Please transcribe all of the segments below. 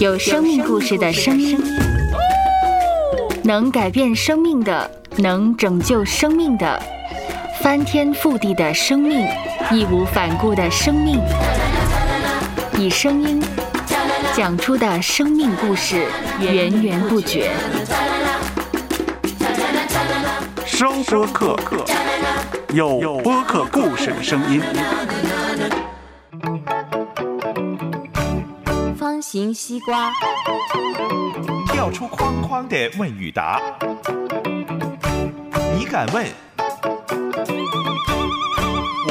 有生命故事的声音，能改变生命的，能拯救生命的，翻天覆地的生命，义无反顾的生命，以声音讲出的生命故事，源源不绝。声播客，有播客故事的声音。形西瓜，跳出框框的问与答，你敢问，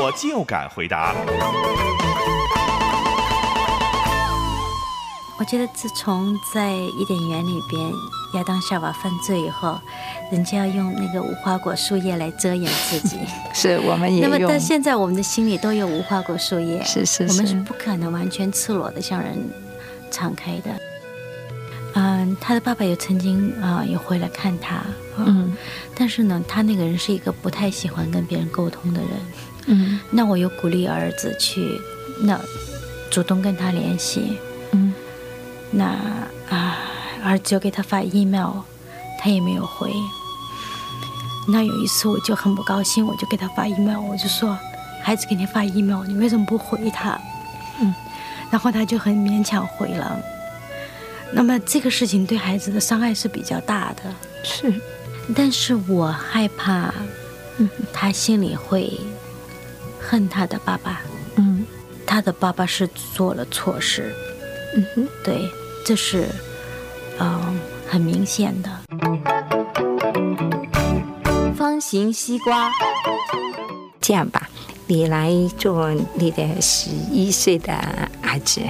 我就敢回答。我觉得自从在伊甸园里边，亚当夏娃犯罪以后，人家要用那个无花果树叶来遮掩自己。是我们也那么，用但现在我们的心里都有无花果树叶，是是是我们是不可能完全赤裸的向人敞开的。嗯，他的爸爸也曾经啊、也回来看他，嗯但是呢，他那个人是一个不太喜欢跟别人沟通的人。嗯那我有鼓励儿子去，那主动跟他联系。嗯那啊，儿子就给他发 email，他也没有回。那有一次我就很不高兴，我就给他发 email，我就说：“孩子给你发 email，你为什么不回他？”嗯，然后他就很勉强回了。那么这个事情对孩子的伤害是比较大的，是。但是我害怕，嗯。他心里会恨他的爸爸，嗯。他的爸爸是做了错事，嗯哼。对，这是嗯很明显的。方形西瓜，这样吧，你来做你的十一岁的儿子，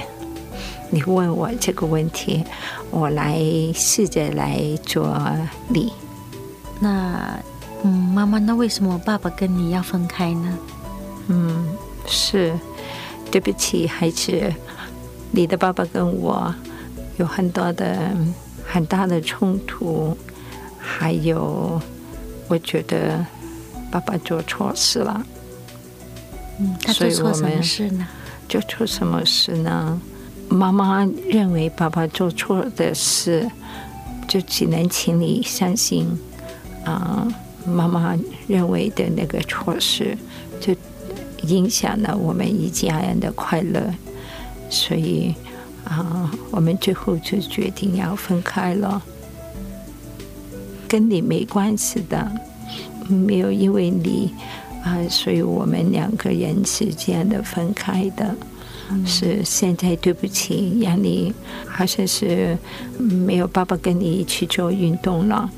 你问我这个问题，我来试着来做你。那嗯，妈妈，那为什么爸爸跟你要分开呢？嗯，是，对不起，孩子，你的爸爸跟我有很多的很大的冲突，还有，我觉得爸爸做错事了。嗯，他做错什么们事呢？做错什么事呢？妈妈认为爸爸做错的事，就只能请你相信，啊、妈妈认为的那个错事，就影响了我们一家人的快乐，所以啊、我们最后就决定要分开了，跟你没关系的，没有因为你啊、所以我们两个人是这样的分开的。是现在对不起，让你好像是嗯没有爸爸跟你一起做运动了，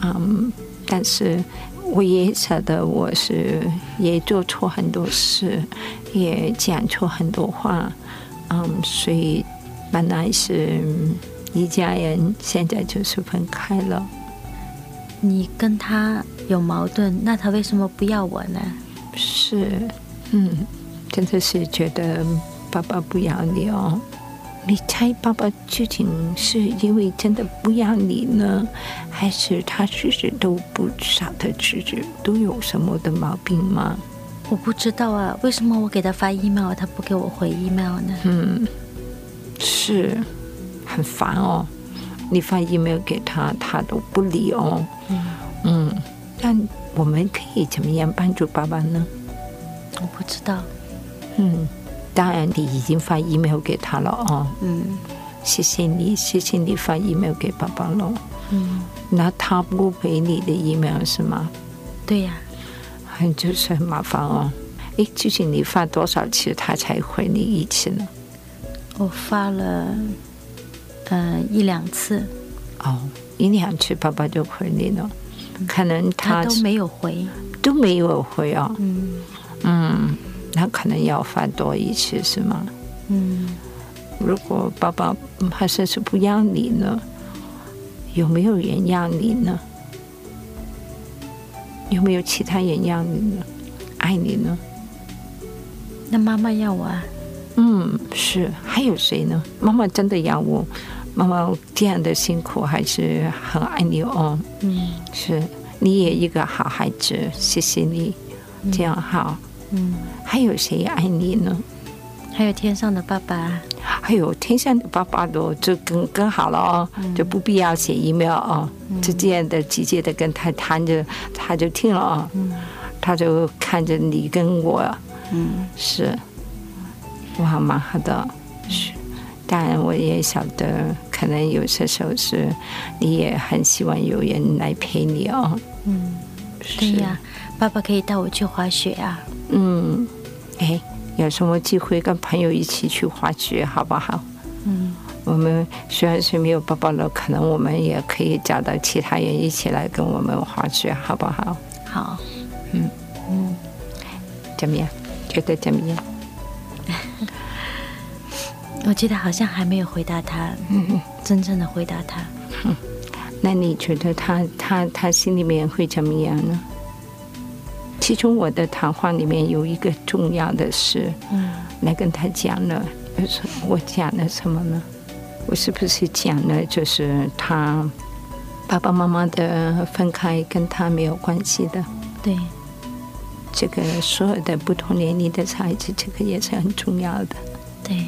嗯，但是我也晓得我是也做错很多事，也讲错很多话，嗯，所以本来是一家人，现在就是分开了。你跟他有矛盾，那他为什么不要我呢？是，嗯，真的是觉得爸爸不要你哦。你猜爸爸究竟是因为真的不要你呢，还是他自己都不晓得自己都有什么的毛病吗？我不知道啊，为什么我给他发 email，他不给我回 email 呢？嗯，是，很烦哦。你发 email 给他，他都不理哦。嗯，但我们可以怎么样帮助爸爸呢？我不知道。嗯，当然你已经发 email 给他了哦。嗯谢谢你，谢谢你发 email 给爸爸了。嗯，那他不回你的 email 是吗？对呀、很就是很麻烦哦。诶，究竟你发多少次他才回你一次呢？我发了，呃，一两次，哦，一两次爸爸就回你了，可能他他都没有回。都没有回哦。嗯嗯，那可能要发多一次是吗？嗯，如果爸爸嗯还是是不要你呢，有没有人要你呢？有没有其他人要你呢？爱你呢？那妈妈要我啊？嗯，是。还有谁呢？妈妈真的要我，妈妈这样的辛苦，还是很爱你哦。嗯。是，你也一个好孩子，谢谢你，这样好。嗯，还有谁爱你呢？还有天上的爸爸，还有天上的爸爸都就更更好了哦，就不必要写 email 哦，就这样的直接的跟他谈着，他就听了哦，他就看着你跟我，嗯，是，哇，蛮好的，是，当然我也晓得，可能有些时候是你也很希望有人来陪你哦，嗯，对呀，爸爸可以带我去滑雪啊，嗯，哎。有什么机会跟朋友一起去滑雪，好不好？嗯，我们虽然是没有爸爸了，可能我们也可以找到其他人一起来跟我们滑雪，好不好？好，嗯嗯，怎么样？觉得怎么样？我觉得好像还没有回答他，嗯，真正的回答他。那你觉得他他他心里面会怎么样呢？其中我的谈话里面有一个重要的事，嗯，来跟他讲了，就是我讲了什么呢？我是不是讲了就是他爸爸妈妈的分开跟他没有关系的？对，这个所有的不同年龄的孩子，这个也是很重要的。对，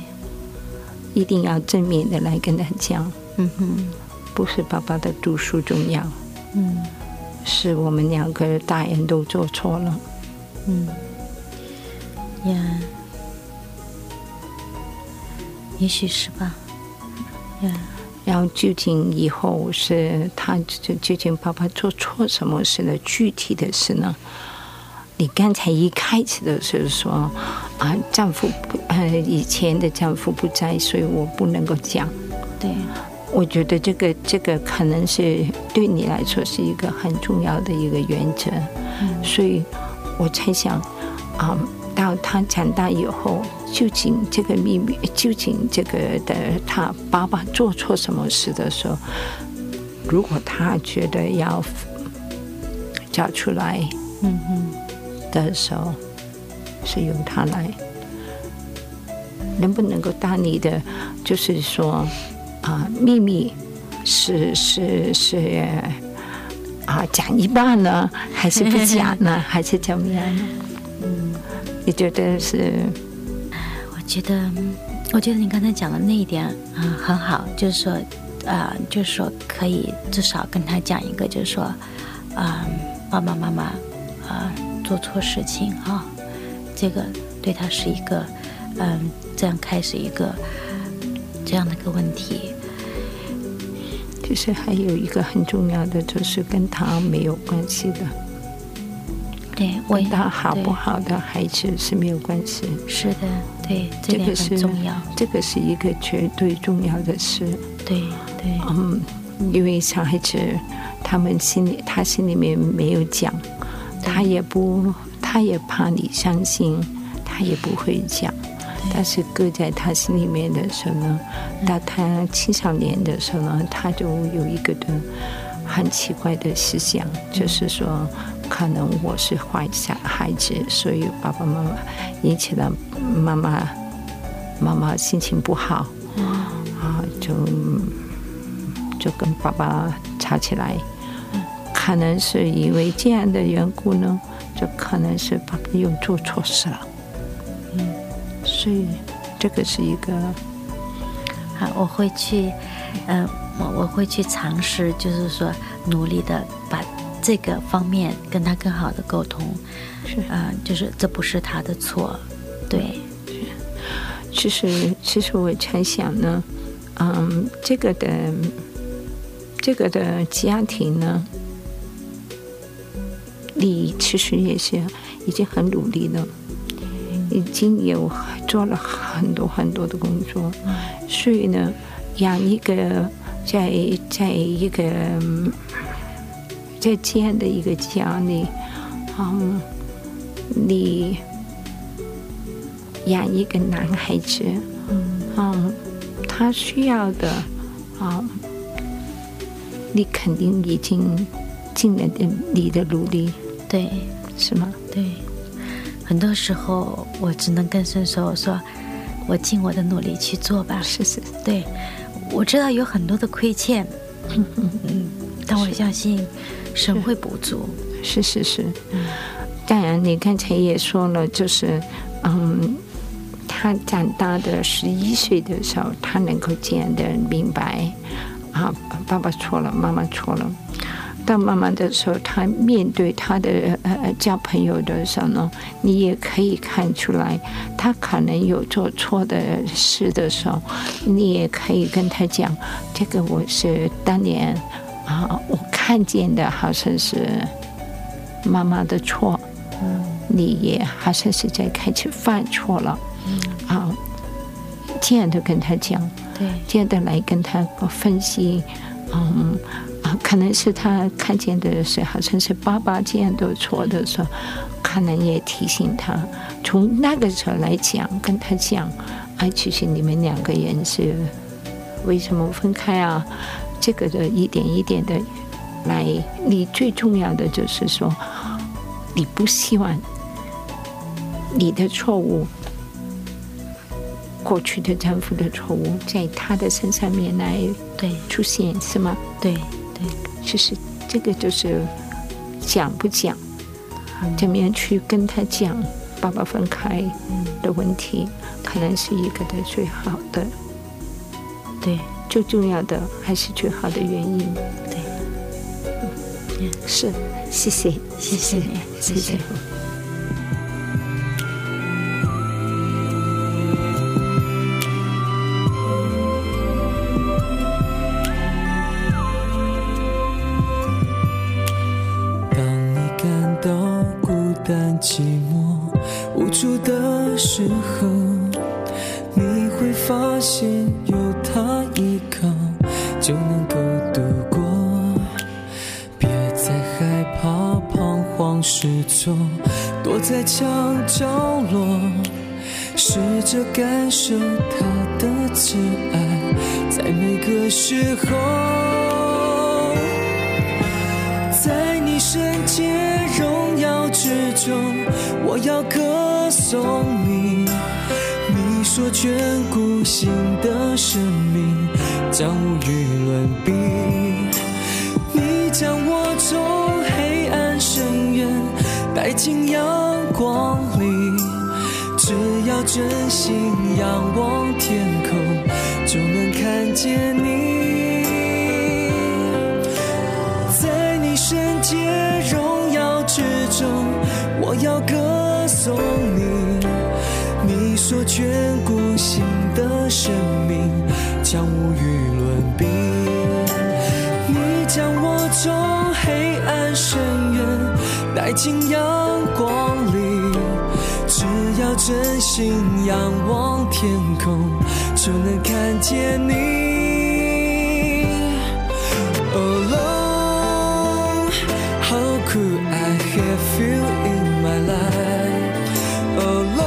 一定要正面的来跟他讲，嗯哼，不是爸爸的读书重要，嗯。是我们两个大人都做错了，嗯，呀，也许是吧，呀。然后究竟以后是他究竟爸爸做错什么事了？具体的事呢？你刚才一开始的时候说啊，丈夫不呃以前的丈夫不在，所以我不能够讲。对。我觉得这个这个可能是对你来说是一个很重要的一个原则，所以我才想啊，到他长大以后，究竟这个秘密，究竟这个的他爸爸做错什么事的时候，如果他觉得要找出来，嗯哼的时候，是由他来，能不能够当你的，就是说。啊，秘密是是是啊，讲一半呢，还是不讲呢，还是怎么样呢？嗯，你觉得是？我觉得，我觉得你刚才讲的那一点啊，很好，就是说，啊，就是说，可以至少跟他讲一个，就是说，啊，爸爸妈妈啊做错事情啊，这个对他是一个，嗯，这样开始一个这样的一个问题。其实还有一个很重要的，就是跟他没有关系的。对，跟他好不好的孩子是没有关系。是的，对，这个很重要。这个是一个绝对重要的事。对对。嗯，因为小孩子他们心里，他心里面没有讲，他也不，他也怕你伤心，他也不会讲。但是搁在他心里面的时候呢，到他青少年的时候呢，他就有一个的很奇怪的思想，就是说，可能我是坏小孩子，所以爸爸妈妈引起了妈妈妈妈心情不好，啊，就就跟爸爸吵起来，可能是因为这样的缘故呢，就可能是爸爸又做错事了。嗯所以，这个是一个好，我会去，嗯，我我会去尝试，就是说，努力的把这个方面跟他更好的沟通，是啊，就是这不是他的错，对。其实，其实我猜想呢，嗯，这个的，这个的家庭呢，你其实也是已经很努力了。已经有做了很多很多的工作，所以呢，养一个在在一个在这样的一个家里，嗯，你养一个男孩子，嗯，他需要的，啊，你肯定已经尽了的你的努力，对，是吗？对。很多时候，我只能跟神说：“我说，我尽我的努力去做吧。”是是，对，我知道有很多的亏欠，嗯嗯，但我相信神会补足。是是是，当然，你刚才也说了，就是嗯，他长大的十一岁的时候，他能够这样的明白啊，爸爸错了，妈妈错了。到慢慢的时候，他面对他的呃交朋友的时候呢，你也可以看出来，他可能有做错的事的时候，你也可以跟他讲，这个我是当年啊，我看见的好像是妈妈的错，嗯，你也好像是在开始犯错了，嗯，啊，这样的跟他讲，对，这样的来跟他分析，嗯。可能是他看见的是好像是爸爸这样的错的时候，可能也提醒他。从那个时候来讲，跟他讲，哎，其实你们两个人是为什么分开啊？这个的一点一点的来，你最重要的就是说，你不希望你的错误，过去的丈夫的错误，在他的身上面来对出现，是吗？对。其实这个就是讲不讲，怎么样去跟他讲爸爸分开的问题，可能是一个的最好的，对，最重要的还是最好的原因。对，是，谢谢，谢谢你，谢始终躲在墙角落，试着感受他的慈爱，在每个时候，在你圣洁荣耀之中，我要歌颂你。你说眷顾新的生命，将无与伦真心仰望天空，就能看见你。在你圣洁荣耀之中，我要歌颂你。你所眷顾新的生命，将无与伦比。你将我从黑暗深渊带进阳。真心仰望天空，就能看见你。Alone, how could I have you in my life? Alone,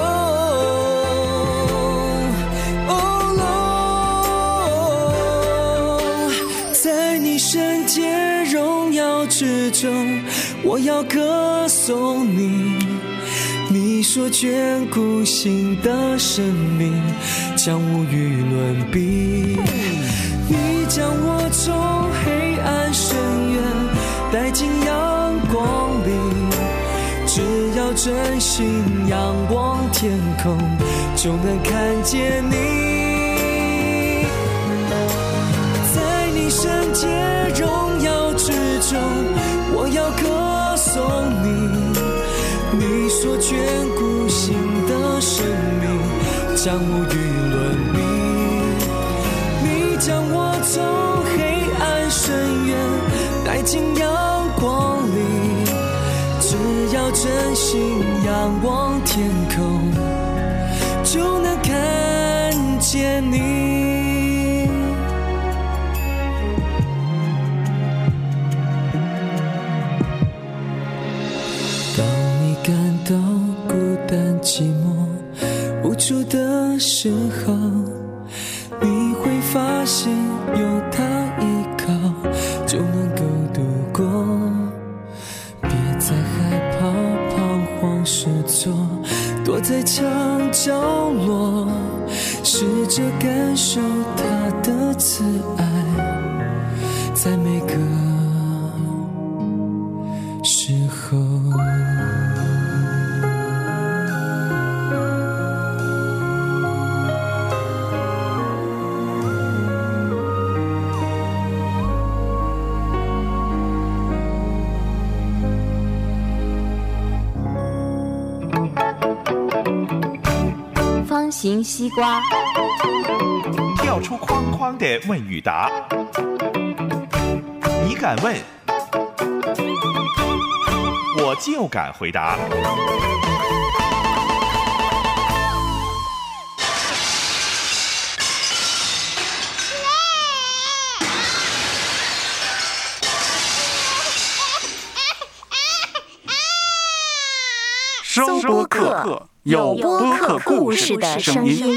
alone，在你圣洁荣耀之中，我要歌颂你。你说眷顾新的生命将无与伦比，你将我从黑暗深渊带进阳光里，只要真心仰望天空，就能看见你。在你圣洁荣耀之中，我要歌颂你。你所眷顾新的生命，将无与伦比。你将我从黑暗深渊带进阳光里，只要真心仰望天空，就能看见你。次爱在每个时候方形西瓜。出框框的问与答，你敢问，我就敢回答。收播客，有播客故事的声音。